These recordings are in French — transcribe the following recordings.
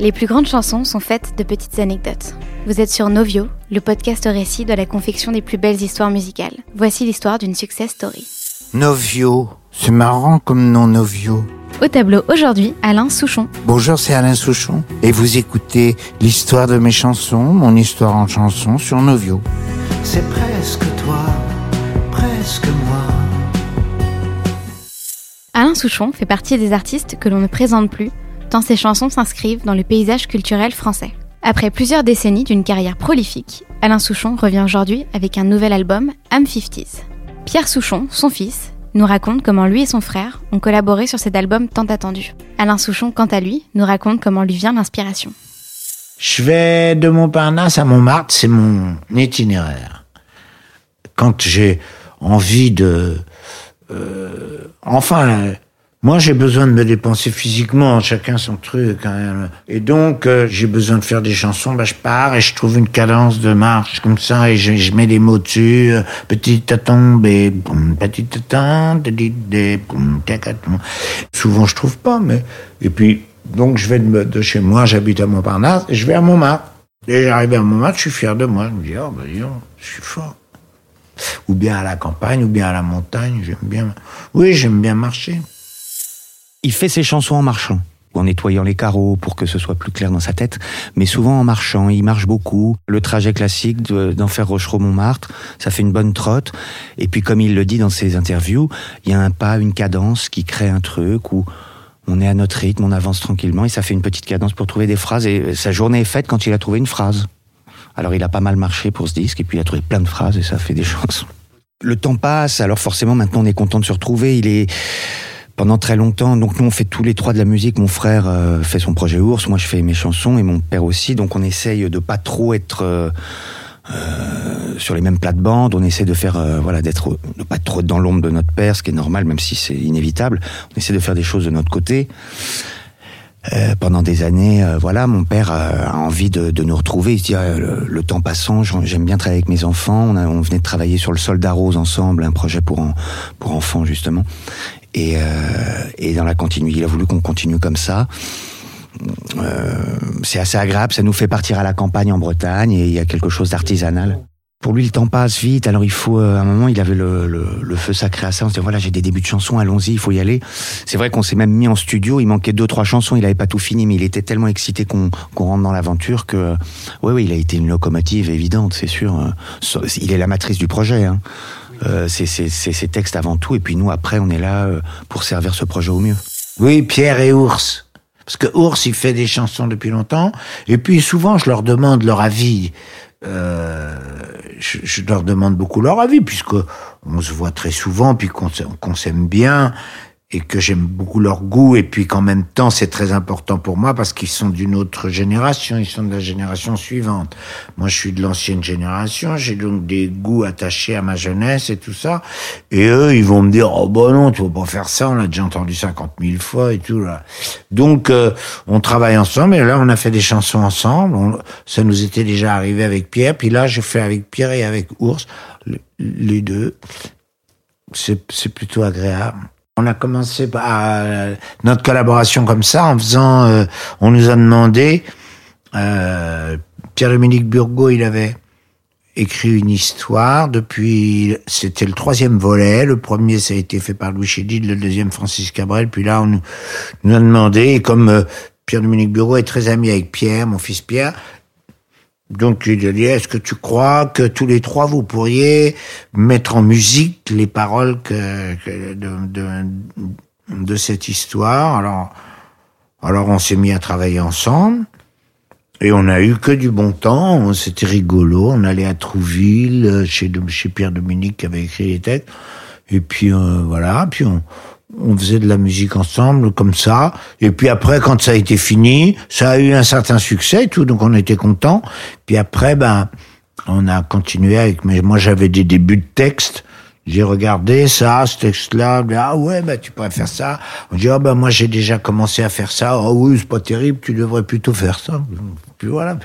Les plus grandes chansons sont faites de petites anecdotes. Vous êtes sur Novio, le podcast récit de la confection des plus belles histoires musicales. Voici l'histoire d'une success story. Novio, c'est marrant comme nom Novio. Au tableau aujourd'hui, Alain Souchon. Bonjour, c'est Alain Souchon. Et vous écoutez l'histoire de mes chansons, mon histoire en chanson sur Novio. C'est presque toi, presque moi. Alain Souchon fait partie des artistes que l'on ne présente plus, tant ses chansons s'inscrivent dans le paysage culturel français. Après plusieurs décennies d'une carrière prolifique, Alain Souchon revient aujourd'hui avec un nouvel album, Am 50s. Pierre Souchon, son fils, nous raconte comment lui et son frère ont collaboré sur cet album tant attendu. Alain Souchon, quant à lui, nous raconte comment lui vient l'inspiration. Je vais de Montparnasse à Montmartre, c'est mon itinéraire. Quand j'ai envie de... Euh, enfin, moi, j'ai besoin de me dépenser physiquement, chacun son truc. Hein. Et donc, euh, j'ai besoin de faire des chansons. Bah, je pars et je trouve une cadence de marche comme ça et je, mets des mots dessus. Euh, petite tombe et petite tante, Souvent, je trouve pas, mais et puis donc je vais de, de chez moi, j'habite à Montparnasse et je vais à Montmartre. Et j'arrive à Montmartre, je suis fier de moi. Je me dis, oh, bah, je suis fort. Ou bien à la campagne, ou bien à la montagne. J'aime bien. Oui, j'aime bien marcher. Il fait ses chansons en marchant en nettoyant les carreaux pour que ce soit plus clair dans sa tête, mais souvent en marchant. Il marche beaucoup. Le trajet classique d'Enfer Rochereau-Montmartre, ça fait une bonne trotte. Et puis, comme il le dit dans ses interviews, il y a un pas, une cadence qui crée un truc où on est à notre rythme, on avance tranquillement et ça fait une petite cadence pour trouver des phrases. Et sa journée est faite quand il a trouvé une phrase. Alors, il a pas mal marché pour ce disque et puis il a trouvé plein de phrases et ça fait des chansons. Le temps passe, alors forcément maintenant on est content de se retrouver. Il est pendant très longtemps. Donc nous, on fait tous les trois de la musique. Mon frère euh, fait son projet Ours, moi je fais mes chansons et mon père aussi. Donc on essaye de pas trop être euh, euh, sur les mêmes plates-bandes. On essaie de faire, voilà, d'être, de pas trop dans l'ombre de notre père, ce qui est normal, même si c'est inévitable. On essaie de faire des choses de notre côté. pendant des années, voilà, mon père a envie de, de nous retrouver. Il se dit ah, le, temps passant, j'aime bien travailler avec mes enfants. On, a, on, venait de travailler sur le Soldat Rose ensemble, un projet pour pour enfants justement. Et, euh, et dans la continuité, il a voulu qu'on continue comme ça. Euh, c'est assez agréable, ça nous fait partir à la campagne en Bretagne et il y a quelque chose d'artisanal. Pour lui, le temps passe vite, alors il faut, euh, à un moment, il avait le, le, le feu sacré à ça, on se dit, voilà, j'ai des débuts de chansons, allons-y, il faut y aller. C'est vrai qu'on s'est même mis en studio, il manquait deux, trois chansons, il avait pas tout fini, mais il était tellement excité qu'on qu'on rentre dans l'aventure que, ouais, oui, il a été une locomotive évidente, c'est sûr. Il est la matrice du projet, hein. Euh, c'est ces textes avant tout, et puis nous, après, on est là euh, pour servir ce projet au mieux. Oui, Pierre et Ours. Parce que Ours, il fait des chansons depuis longtemps, et puis souvent, je leur demande leur avis. Euh, je, je, leur demande beaucoup leur avis, puisque on se voit très souvent, puis qu'on s'aime bien, et que j'aime beaucoup leur goût et puis qu'en même temps c'est très important pour moi parce qu'ils sont d'une autre génération, ils sont de la génération suivante. Moi je suis de l'ancienne génération, j'ai donc des goûts attachés à ma jeunesse et tout ça. Et eux ils vont me dire oh bah non tu vas pas faire ça, on l'a déjà entendu 50 000 fois et tout là. Donc euh, on travaille ensemble et là on a fait des chansons ensemble. ça nous était déjà arrivé avec Pierre, puis là je fais avec Pierre et avec Ours les deux. C'est plutôt agréable. On a commencé euh, notre collaboration comme ça en faisant, euh, on nous a demandé, euh, Pierre-Dominique Burgot, il avait écrit une histoire. Depuis, c'était le troisième volet, le premier ça a été fait par Louis Chédid, le deuxième Francis Cabrel, puis là on nous, nous a demandé, et comme Pierre-Dominique Burgot est très ami avec Pierre, mon fils Pierre, donc il a dit, est-ce que tu crois que tous les trois, vous pourriez mettre en musique les paroles que, de, de, de, cette histoire? Alors, alors on s'est mis à travailler ensemble. Et on a eu que du bon temps, c'était rigolo. On allait à Trouville, chez, Pierre Dominique qui avait écrit les textes. Et puis euh, voilà, puis on, on faisait de la musique ensemble comme ça. Et puis après, quand ça a été fini, ça a eu un certain succès et tout, donc on était content. Puis après, ben, on a continué avec. Mais moi, j'avais des débuts de texte. J'ai regardé ça, ce texte-là. Ah ouais, ben tu pourrais faire ça. On dit ah ben moi j'ai déjà commencé à faire ça. Ah oui, c'est pas terrible. Tu devrais plutôt faire ça. Puis voilà,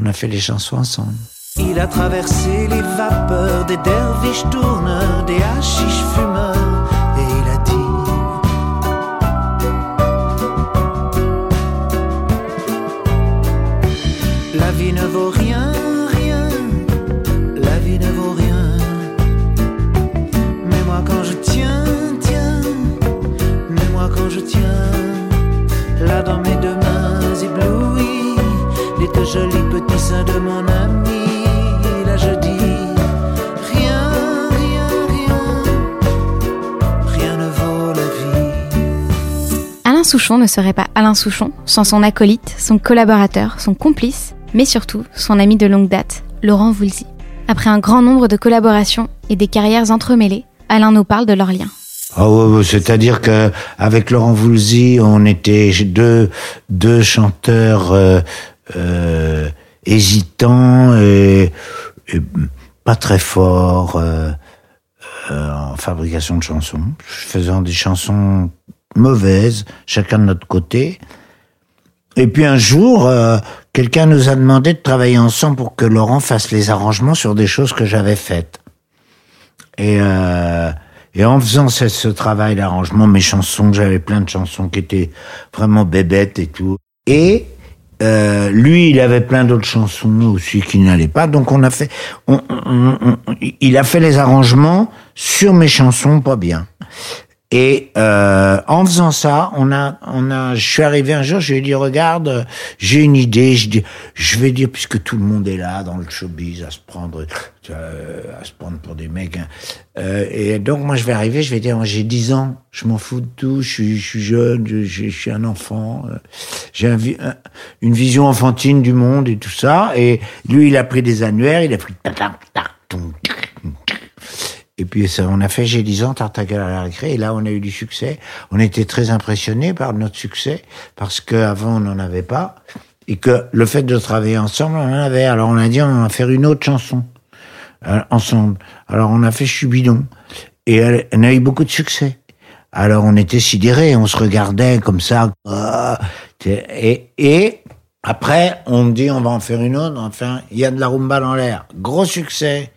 on a fait les chansons ensemble. Il a traversé les vapeurs des derviches tourneurs, des hachiches fumeurs petit sein de mon ami. Là je dis rien, rien, rien, rien ne vaut la vie. Alain Souchon ne serait pas Alain Souchon sans son acolyte, son collaborateur, son complice, mais surtout son ami de longue date, Laurent Voulzy. Après un grand nombre de collaborations et des carrières entremêlées, Alain nous parle de leur lien. Ah ouais, ouais, c'est-à-dire que avec Laurent Voulzy, on était deux deux chanteurs euh, euh, hésitants et, pas très forts euh, euh, en fabrication de chansons, faisant des chansons mauvaises, chacun de notre côté. Et puis un jour, euh, quelqu'un nous a demandé de travailler ensemble pour que Laurent fasse les arrangements sur des choses que j'avais faites. Et, euh, et en faisant ce, ce travail d'arrangement, mes chansons, j'avais plein de chansons qui étaient vraiment bébêtes et tout. Et euh, lui, il avait plein d'autres chansons aussi qui n'allaient pas. Donc on a fait, on, il a fait les arrangements sur mes chansons pas bien. Et euh, en faisant ça, on a, on a, je suis arrivé un jour, je lui ai dit regarde, j'ai une idée, je dis, je vais dire puisque tout le monde est là dans le showbiz à se prendre, euh, à se prendre pour des mecs. hein. Euh, et donc moi je vais arriver, je vais dire j'ai 10 ans, je m'en fous de tout, je suis, je suis jeune, je, je- suis un enfant, euh, j'ai un- une vision enfantine du monde et tout ça. Et lui il a pris des annuaires, il a pris et puis ça, on a fait J'ai 10 ans, tarte à la récré, et là on a eu du succès. On était très impressionnés par notre succès, parce qu'avant on n'en avait pas, et que le fait de travailler ensemble, on en avait. Alors on a dit on va faire une autre chanson, euh, ensemble. Alors on a fait Je suis bidon, et elle, a eu beaucoup de succès. Alors on était sidérés, on se regardait comme ça, ah, et, et après on me dit on va en faire une autre, enfin il y a de la rumba dans l'air, gros succès.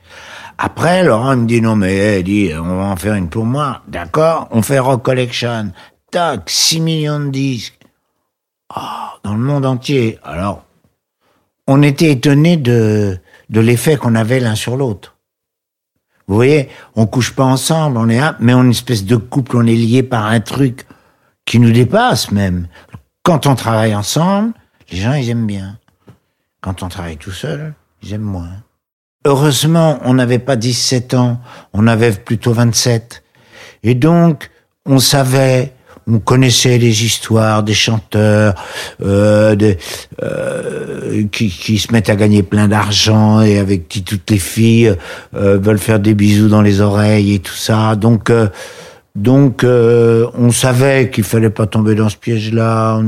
Après, Laurent me dit non mais eh, dit on va en faire une pour moi, d'accord? On fait Rock Collection, tac, 6 millions de disques, Ah, dans le monde entier. Alors, on était étonnés de de l'effet qu'on avait l'un sur l'autre. Vous voyez, on couche pas ensemble, on est mais on est une espèce de couple, on est lié par un truc qui nous dépasse même. Quand on travaille ensemble, les gens ils aiment bien. Quand on travaille tout seul, ils aiment moins. Heureusement, on n'avait pas 17 ans, on avait plutôt 27. Et donc, on savait, on connaissait les histoires des chanteurs euh, euh, qui, qui se mettent à gagner plein d'argent et avec qui toutes les filles euh, veulent faire des bisous dans les oreilles et tout ça. Donc, euh, donc, euh, on savait qu'il fallait pas tomber dans ce piège-là.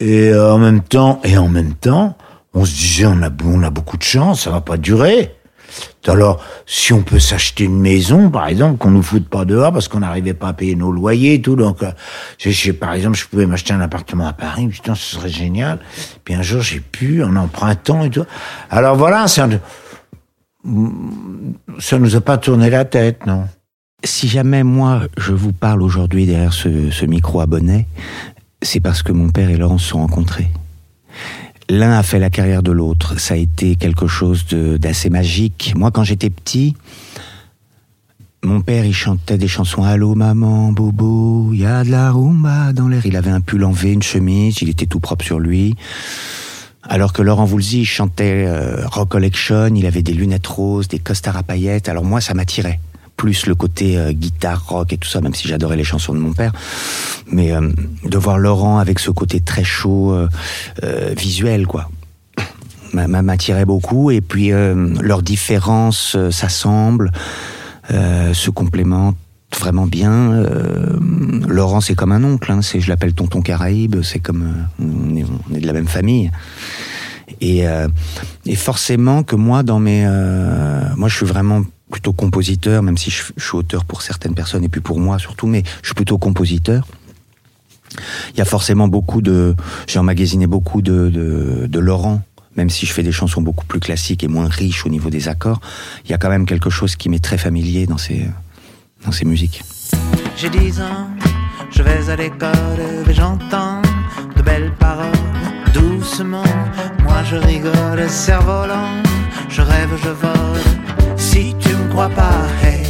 Et en même temps, et en même temps, on se disait on a on a beaucoup de chance, ça va pas durer. Alors, si on peut s'acheter une maison, par exemple, qu'on nous foute pas dehors parce qu'on n'arrivait pas à payer nos loyers et tout, donc, euh, je, par exemple, je pouvais m'acheter un appartement à Paris, putain, ce serait génial. Puis un jour, j'ai pu, en empruntant et tout. Alors voilà, ça, ça nous a pas tourné la tête, non. Si jamais moi je vous parle aujourd'hui derrière ce, ce micro à bonnet, c'est parce que mon père et Laurent se sont rencontrés. L'un a fait la carrière de l'autre. Ça a été quelque chose d'assez magique. Moi, quand j'étais petit, mon père, il chantait des chansons Allô maman, bobo, y a de la rumba dans l'air. Il avait un pull en V, une chemise, il était tout propre sur lui. Alors que Laurent Voulzy, chantait euh, Rock Collection, il avait des lunettes roses, des costards à paillettes. Alors moi, ça m'attirait. Plus le côté euh, guitare, rock et tout ça, même si j'adorais les chansons de mon père. Mais euh, de voir Laurent avec ce côté très chaud, euh, visuel, quoi, m'a- m'a- m'attirait beaucoup. Et puis, leurs différences s'assemblent, se complémentent vraiment bien. Laurent, c'est comme un oncle. Hein, c'est, je l'appelle Tonton Caraïbe. C'est comme on, est, de la même famille. Et, forcément que moi, dans mes, moi, je suis vraiment plutôt compositeur, même si je, suis auteur pour certaines personnes et puis pour moi surtout, mais je suis plutôt compositeur. Il y a forcément beaucoup de, j'ai emmagasiné beaucoup de, de, de Laurent, même si je fais des chansons beaucoup plus classiques et moins riches au niveau des accords. Il y a quand même quelque chose qui m'est très familier dans ces, dans ces musiques. J'ai 10 ans, je vais à l'école et j'entends de belles paroles doucement. Moi je rigole, cerf-volant, je rêve, je vole. Pas, hey,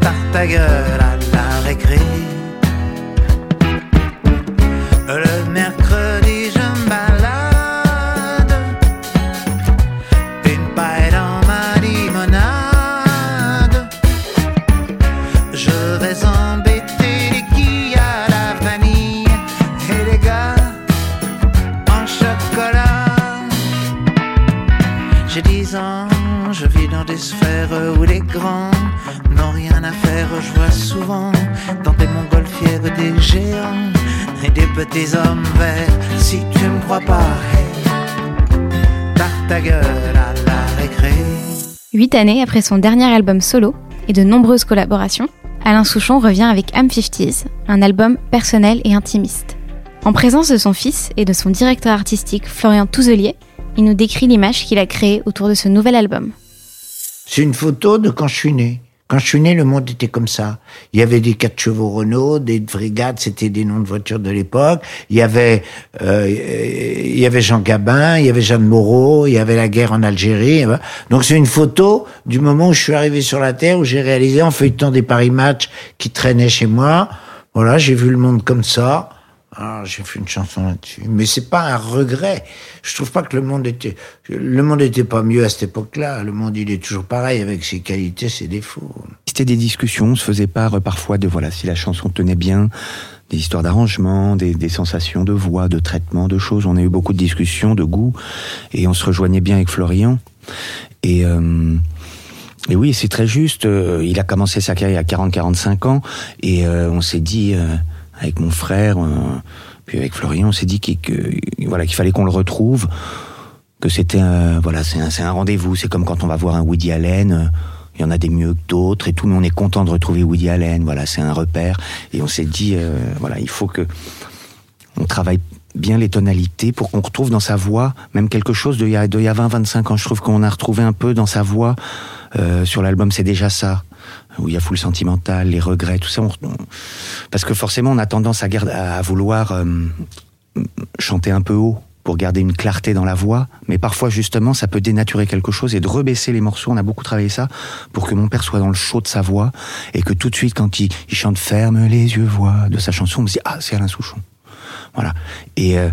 tarte ta gueule à la récré. Huit années après son dernier album solo et de nombreuses collaborations, Alain Souchon revient avec Am 50s, un album personnel et intimiste. En présence de son fils et de son directeur artistique Florian Touzelier, il nous décrit l'image qu'il a créée autour de ce nouvel album. C'est une photo de quand je suis né. Quand je suis né, le monde était comme ça. Il y avait des quatre chevaux Renault, des brigades, c'était des noms de voitures de l'époque. Il y avait, euh, il y avait Jean Gabin, il y avait Jeanne Moreau, il y avait la guerre en Algérie. Donc c'est une photo du moment où je suis arrivé sur la terre, où j'ai réalisé en feuilletant des Paris Match qui traînaient chez moi. Voilà, j'ai vu le monde comme ça. Alors, j'ai fait une chanson là-dessus. Mais c'est pas un regret. Je trouve pas que le monde était, le monde était pas mieux à cette époque-là. Le monde, il est toujours pareil avec ses qualités, ses défauts. C'était des discussions, on se faisait part euh, parfois de voilà, si la chanson tenait bien, des histoires d'arrangement, des, sensations de voix, de traitement, de choses. On a eu beaucoup de discussions, de goût, et on se rejoignait bien avec Florian. Et, euh, oui, c'est très juste. Euh, il a commencé sa carrière à 40-45 ans, et on s'est dit, avec mon frère, euh, puis avec Florian, on s'est dit qu'il voilà, fallait qu'on le retrouve, que c'était voilà, c'est un, rendez-vous. C'est comme quand on va voir un Woody Allen. Il y en a des mieux que d'autres et tout, mais on est content de retrouver Woody Allen. Voilà, c'est un repère. Et on s'est dit, euh, voilà, il faut que on travaille bien les tonalités pour qu'on retrouve dans sa voix même quelque chose de il y a, a 20-25 ans. Je trouve qu'on a retrouvé un peu dans sa voix euh, sur l'album C'est déjà ça où il y a full sentimental, les regrets, tout ça. On, parce que forcément, on a tendance à, à vouloir euh, chanter un peu haut pour garder une clarté dans la voix, mais parfois justement ça peut dénaturer quelque chose et de rebaisser les morceaux. On a beaucoup travaillé ça pour que mon père soit dans le chaud de sa voix et que tout de suite quand il, il chante ferme les yeux voix de sa chanson, on me dit ah c'est Alain Souchon. Voilà. Et euh,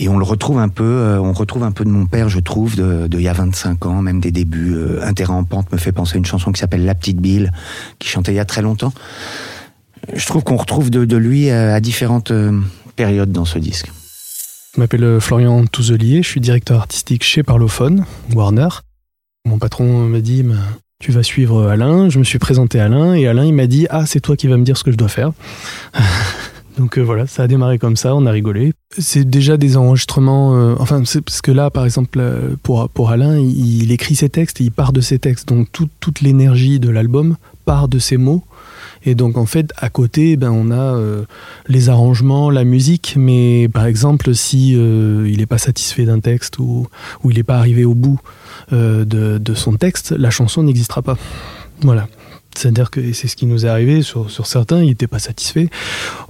et on le retrouve un peu, euh, on retrouve un peu de mon père, je trouve, de, il y a 25 ans, même des débuts. Euh, Un pente me fait penser à une chanson qui s'appelle La Petite Bille, qui chantait il y a très longtemps. Je trouve qu'on retrouve de, lui à, différentes euh, périodes dans ce disque. Je m'appelle Florian Touzelier, je suis directeur artistique chez Parlophone, Warner. Mon patron m'a dit, tu vas suivre Alain. Je me suis présenté à Alain et Alain il m'a dit, ah c'est toi qui vas me dire ce que je dois faire. Donc euh, voilà, ça a démarré comme ça, on a rigolé. C'est déjà des enregistrements, euh, enfin, parce que là, par exemple, euh, pour, pour Alain, il, écrit ses textes, il part de ses textes, donc tout, toute l'énergie de l'album part de ses mots. Et donc en fait, à côté, ben, on a les arrangements, la musique, mais par exemple, si il n'est pas satisfait d'un texte ou, ou il n'est pas arrivé au bout de, de son texte, la chanson n'existera pas. Voilà. C'est-à-dire que c'est ce qui nous est arrivé sur, sur certains, ils n'étaient pas satisfaits.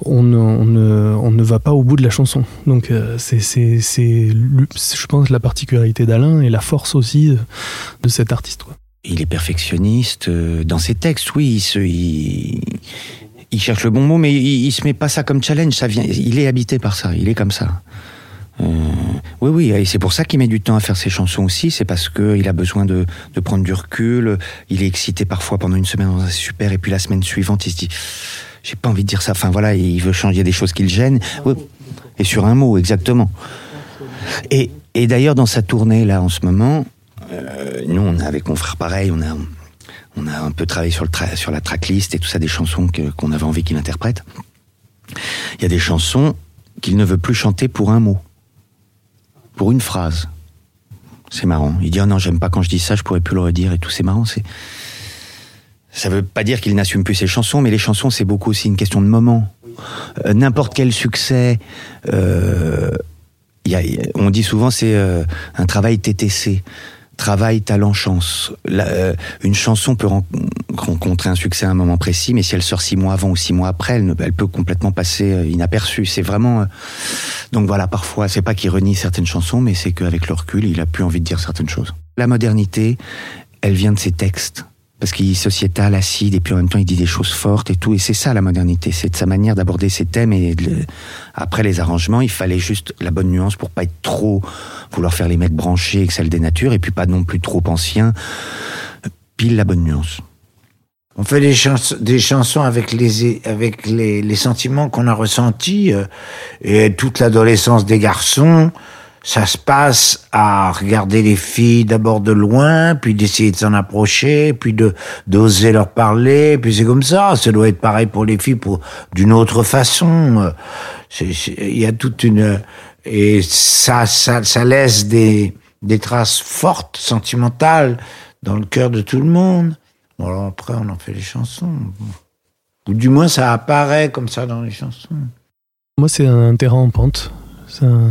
On ne, on, ne, on ne va pas au bout de la chanson. Donc euh, c'est, je pense, la particularité d'Alain et la force aussi de, cet artiste. Il est perfectionniste euh, dans ses textes, oui. Il, se, il, cherche le bon mot, mais il, il se met pas ça comme challenge. Ça vient, il est habité par ça. Il est comme ça. Euh, oui, oui, et c'est pour ça qu'il met du temps à faire ses chansons aussi. C'est parce que il a besoin de, de, prendre du recul. Il est excité parfois pendant une semaine, c'est super, et puis la semaine suivante, il se dit, j'ai pas envie de dire ça. Enfin voilà, il veut changer des choses qui le gênent. Oui. Et sur un mot, exactement. Et, et d'ailleurs, dans sa tournée là en ce moment, euh, nous, on a avec mon frère pareil, on a on a un peu travaillé sur, le sur la tracklist et tout ça, des chansons qu'on qu avait envie qu'il interprète. Il y a des chansons qu'il ne veut plus chanter pour un mot pour une phrase. C'est marrant. Il dit oh non, j'aime pas quand je dis ça, je pourrais plus le redire et tout. C'est marrant. C'est ça veut pas dire qu'il n'assume plus ses chansons, mais les chansons c'est beaucoup aussi une question de moment. Euh, N'importe quel succès. Euh, on dit souvent c'est euh, un travail TTC travail, talent, chance. Euh, une chanson peut ren rencontrer un succès à un moment précis, mais si elle sort six mois avant ou six mois après, elle peut complètement passer euh, inaperçue. C'est vraiment. Euh... Donc voilà, parfois, c'est pas qu'il renie certaines chansons, mais c'est qu'avec le recul, il a plus envie de dire certaines choses. La modernité, elle vient de ses textes parce qu'il est sociétal, acide, et puis en même temps il dit des choses fortes et tout, et c'est ça la modernité, c'est de sa manière d'aborder ses thèmes, et après les arrangements, il fallait juste la bonne nuance pour pas être trop, vouloir faire les mecs branchés, que ça le et puis pas non plus trop ancien, pile la bonne nuance. On fait des, chans des chansons avec les sentiments qu'on a ressentis, euh, et toute l'adolescence des garçons, ça se passe à regarder les filles d'abord de loin, puis d'essayer de s'en approcher, puis de d'oser leur parler, puis c'est comme ça. Ça doit être pareil pour les filles, pour d'une autre façon. Il y a toute une et ça, ça, laisse des des traces fortes, sentimentales dans le cœur de tout le monde. Bon, alors après, on en fait les chansons. Ou du moins, ça apparaît comme ça dans les chansons. Moi, c'est un terrain en pente. C'est un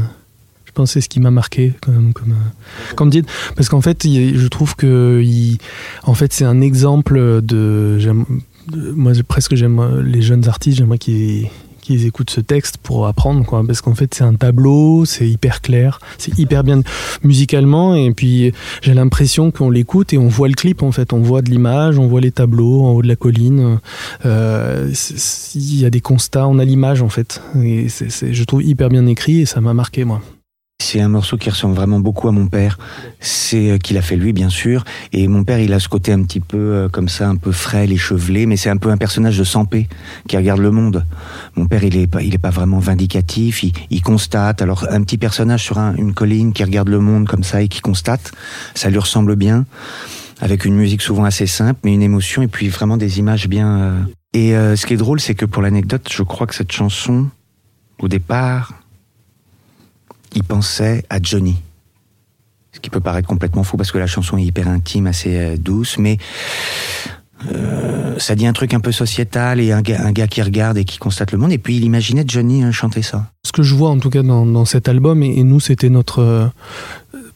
je pense c'est ce qui m'a marqué comme comme euh, comme dit. Parce qu'en fait je trouve que il, en fait c'est un exemple de, moi presque j'aime les jeunes artistes j'aimerais qu'ils qu'ils écoutent ce texte pour apprendre quoi. Parce qu'en fait c'est un tableau c'est hyper clair c'est hyper bien musicalement et puis j'ai l'impression qu'on l'écoute et on voit le clip en fait. On voit de l'image on voit les tableaux en haut de la colline. Euh, il y a des constats on a l'image en fait. Je trouve hyper bien écrit et ça m'a marqué moi c'est un morceau qui ressemble vraiment beaucoup à mon père. C'est euh, qu'il a fait lui, bien sûr. Et mon père, il a ce côté un petit peu euh, comme ça, un peu frêle, échevelé, mais c'est un peu un personnage de Sampé qui regarde le monde. Mon père, il est pas, il est pas vraiment vindicatif. Il, constate. Alors un petit personnage sur un, une colline qui regarde le monde comme ça et qui constate, ça lui ressemble bien, avec une musique souvent assez simple, mais une émotion et puis vraiment des images bien. Euh... Et ce qui est drôle, c'est que pour l'anecdote, je crois que cette chanson, au départ, il pensait à Johnny. Ce qui peut paraître complètement fou parce que la chanson est hyper intime, assez euh, douce, mais euh, ça dit un truc un peu sociétal et un gars, qui regarde et qui constate le monde. Et puis il imaginait Johnny hein, chanter ça. Ce que je vois en tout cas dans, dans cet album, et, et nous c'était notre, euh,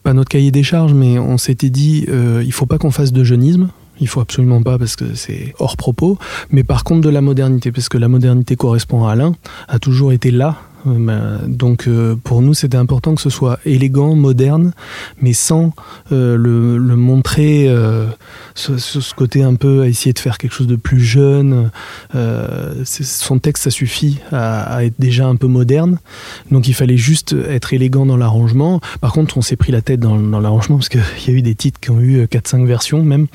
pas notre cahier des charges, mais on s'était dit, euh, il faut pas qu'on fasse de jeunisme. Il faut absolument pas parce que c'est hors propos, mais par contre de la modernité, parce que la modernité correspond à Alain, a toujours été là donc euh, pour nous c'était important que ce soit élégant, moderne, mais sans euh, le, montrer euh, ce, côté un peu à essayer de faire quelque chose de plus jeune. Son texte ça suffit à, être déjà un peu moderne, donc il fallait juste être élégant dans l'arrangement. Par contre on s'est pris la tête dans, l'arrangement parce qu'il y a eu des titres qui ont eu 4-5 versions même,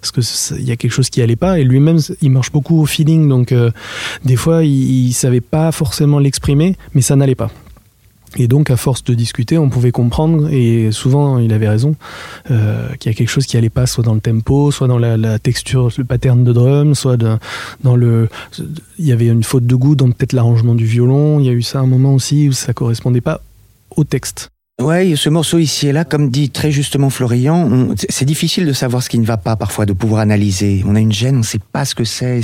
parce que il y a quelque chose qui allait pas et lui-même il marche beaucoup au feeling, donc des fois il, il savait pas forcément l'exprimer mais ça n'allait pas. Et donc, à force de discuter, on pouvait comprendre, et souvent il avait raison, euh, qu'il y a quelque chose qui allait pas, soit dans le tempo, soit dans la, texture, le pattern de drum, soit dans le. Il y avait une faute de goût dans peut-être l'arrangement du violon. Il y a eu ça un moment aussi où ça correspondait pas au texte. Ouais, ce morceau ici et là, comme dit très justement Florian, c'est difficile de savoir ce qui ne va pas parfois, de pouvoir analyser. On a une gêne, on ne sait pas ce que c'est,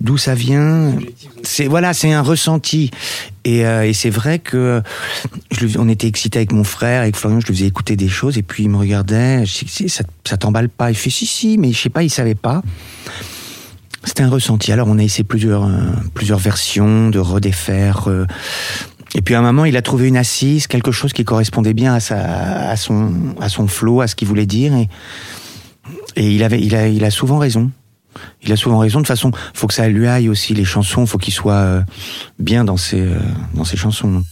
d'où ça vient. C'est voilà, c'est un ressenti. Et, euh, c'est vrai que je, on était excité avec mon frère, avec Florian, je lui faisais écouter des choses, et puis il me regardait. Ça, t'emballe pas? Il fait si si, mais je sais pas, il savait pas. C'était un ressenti. Alors on a essayé plusieurs euh, versions de redéfaire. Euh, et puis à un moment, il a trouvé une assise, quelque chose qui correspondait bien à, sa, à son, à son flow, à ce qu'il voulait dire. Et, et il, avait, il, a, il a souvent raison. Il a souvent raison. De toute façon, faut que ça lui aille aussi les chansons. Faut qu'il soit euh, bien dans ses, euh, dans ses chansons.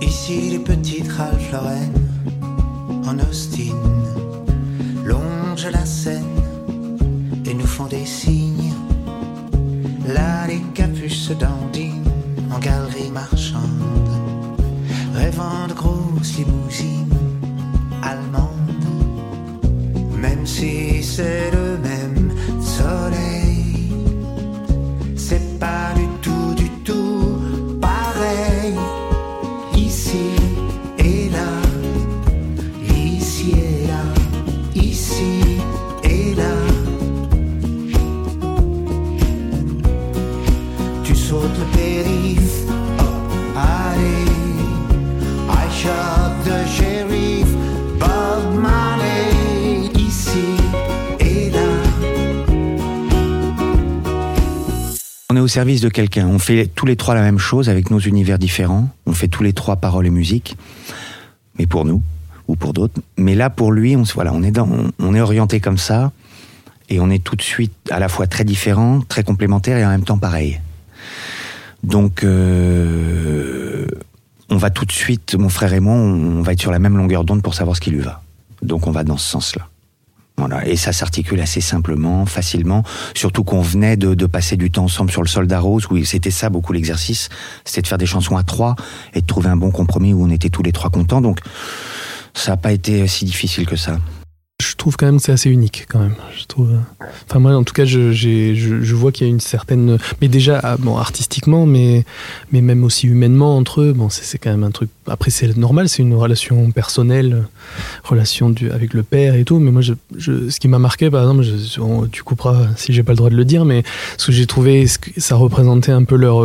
Ici les petites Ralph en Austin longent la Seine et nous font des signes. Là les capuches dandinent en galerie marchande, rêvant de grosses limousines allemandes. Même si c'est le même soleil, service de quelqu'un. On fait tous les trois la même chose avec nos univers différents. On fait tous les trois paroles et musique. Mais pour nous, ou pour d'autres. Mais là, pour lui, on, voilà, on, est on, est orienté comme ça. Et on est tout de suite à la fois très différents, très complémentaires et en même temps pareil. Donc, euh, on va tout de suite, mon frère et moi, on va être sur la même longueur d'onde pour savoir ce qui lui va. Donc, on va dans ce sens-là. Voilà, et ça s'articule assez simplement, facilement, surtout qu'on venait de, de, passer du temps ensemble sur le Soldat Rose, où c'était ça beaucoup l'exercice, c'était de faire des chansons à trois et de trouver un bon compromis où on était tous les trois contents, donc ça n'a pas été si difficile que ça je trouve quand même que c'est assez unique quand même. Je trouve. Enfin moi en tout cas je, je, je vois qu'il y a une certaine, mais déjà ah, bon artistiquement, mais mais même aussi humainement entre eux. Bon c'est quand même un truc. Après c'est normal, c'est une relation personnelle, relation du, avec le père et tout. Mais moi je, je ce qui m'a marqué par exemple, je, tu couperas si j'ai pas le droit de le dire, mais ce que j'ai trouvé, ça représentait un peu leur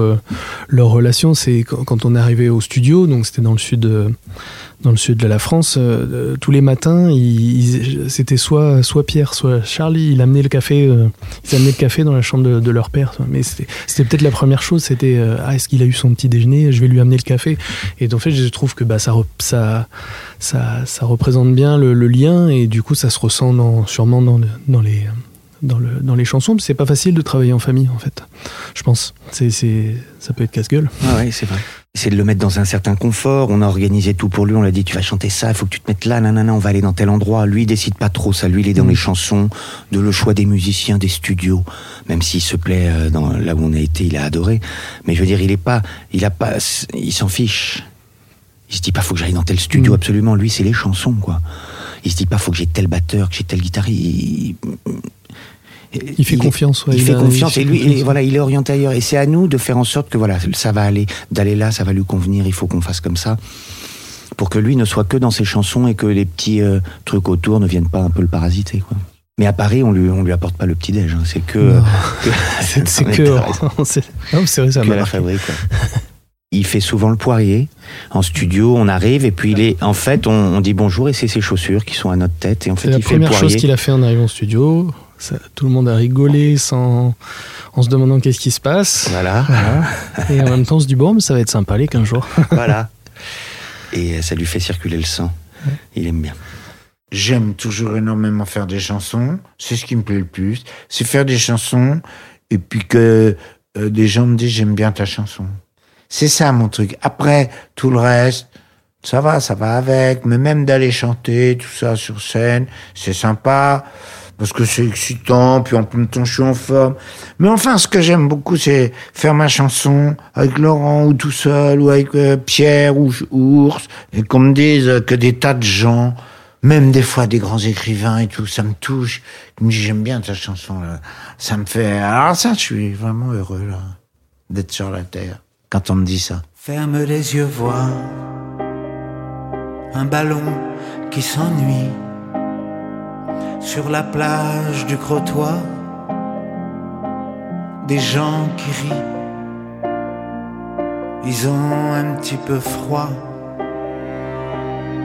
leur relation, c'est quand on est arrivé au studio, donc c'était dans le sud. De, dans le sud de la France, euh, tous les matins, c'était soit, soit Pierre, soit Charlie, il amenait le café, euh, ils amenaient le café dans la chambre de, leur père. Mais c'était peut-être la première chose, c'était euh, ah, est-ce qu'il a eu son petit déjeuner? Je vais lui amener le café. Et en fait, je trouve que bah, ça, ça, ça, représente bien le, lien et du coup, ça se ressent sûrement dans, dans les dans, le, dans les chansons. C'est pas facile de travailler en famille, en fait. Je pense. C'est, ça peut être casse-gueule. Ah ouais, c'est vrai. C'est de le mettre dans un certain confort. On a organisé tout pour lui. On l'a dit, tu vas chanter ça, il faut que tu te mettes là, nanana, on va aller dans tel endroit. Lui, il décide pas trop ça. Lui, il est dans mm. les chansons, de le choix des musiciens, des studios. Même s'il se plaît euh, dans là où on a été, il a adoré. Mais je veux dire, il est pas, il a pas, il s'en fiche. Il se dit pas, faut que j'aille dans tel studio, mm. absolument. Lui, c'est les chansons, quoi. Il se dit pas, faut que j'ai tel batteur, que j'ai tel guitariste. Il fait confiance. il, fait confiance et lui, voilà, il est orienté ailleurs. Et c'est à nous de faire en sorte que voilà, ça va aller, d'aller là, ça va lui convenir. Il faut qu'on fasse comme ça pour que lui ne soit que dans ses chansons et que les petits euh, trucs autour ne viennent pas un peu le parasiter. Quoi. Mais à Paris, on lui, on lui apporte pas le petit déj. Hein. C'est que, c'est que, c'est vrai, ça que la fabrique. il fait souvent le poirier en studio. On arrive et puis il est, en fait, on, dit bonjour et c'est ses chaussures qui sont à notre tête. Et en fait, la il première fait le chose qu'il a fait en arrivant au studio tout le monde a rigolé sans, en se demandant qu'est-ce qui se passe. Voilà. Et en même temps, on se dit, bon, mais ça va être sympa les 15 jours. voilà. Et ça lui fait circuler le sang. Il aime bien. J'aime toujours énormément faire des chansons. C'est ce qui me plaît le plus. C'est faire des chansons et puis que euh, des gens me disent, j'aime bien ta chanson. C'est ça mon truc. Après, tout le reste, ça va, ça va avec. Mais même d'aller chanter, tout ça sur scène, c'est sympa parce que c'est excitant, puis en même temps je suis en forme. Mais enfin, ce que j'aime beaucoup, c'est faire ma chanson avec Laurent ou tout seul, ou avec euh, Pierre ou, Ours, et qu'on me dise que des tas de gens, même des fois des grands écrivains et tout, ça me touche. me j'aime bien ta chanson là. Ça me fait, alors ça, je suis vraiment heureux là, d'être sur la terre quand on me dit ça. Ferme les yeux, vois un ballon qui s'ennuie sur la plage du Crotoy, des gens qui rient, ils ont un petit peu froid,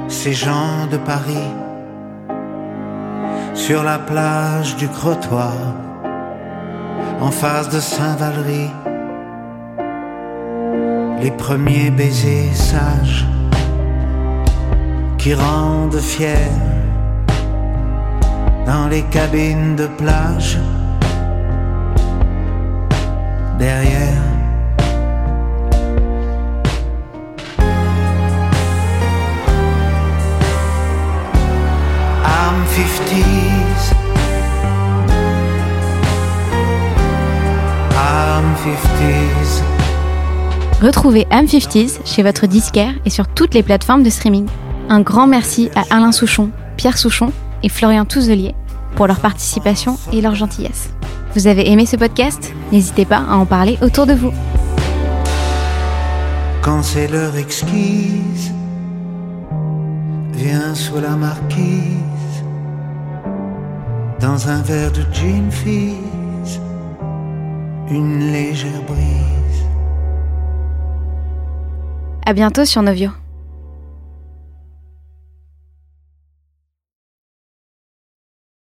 ces gens de Paris, sur la plage du Crotoy, en face de Saint-Valery, les premiers baisers sages qui rendent fiers dans les cabines de plage. Derrière. I'm 50s. I'm 50s. Retrouvez Am 50s chez votre disquaire et sur toutes les plateformes de streaming. Un grand merci à Alain Souchon, Pierre Souchon et Florian Touzelier pour leur participation et leur gentillesse. Vous avez aimé ce podcast? N'hésitez pas à en parler autour de vous. Quand c'est l'heure exquise, viens sous la marquise, dans un verre de gin fizz, une légère brise. À bientôt sur Novio.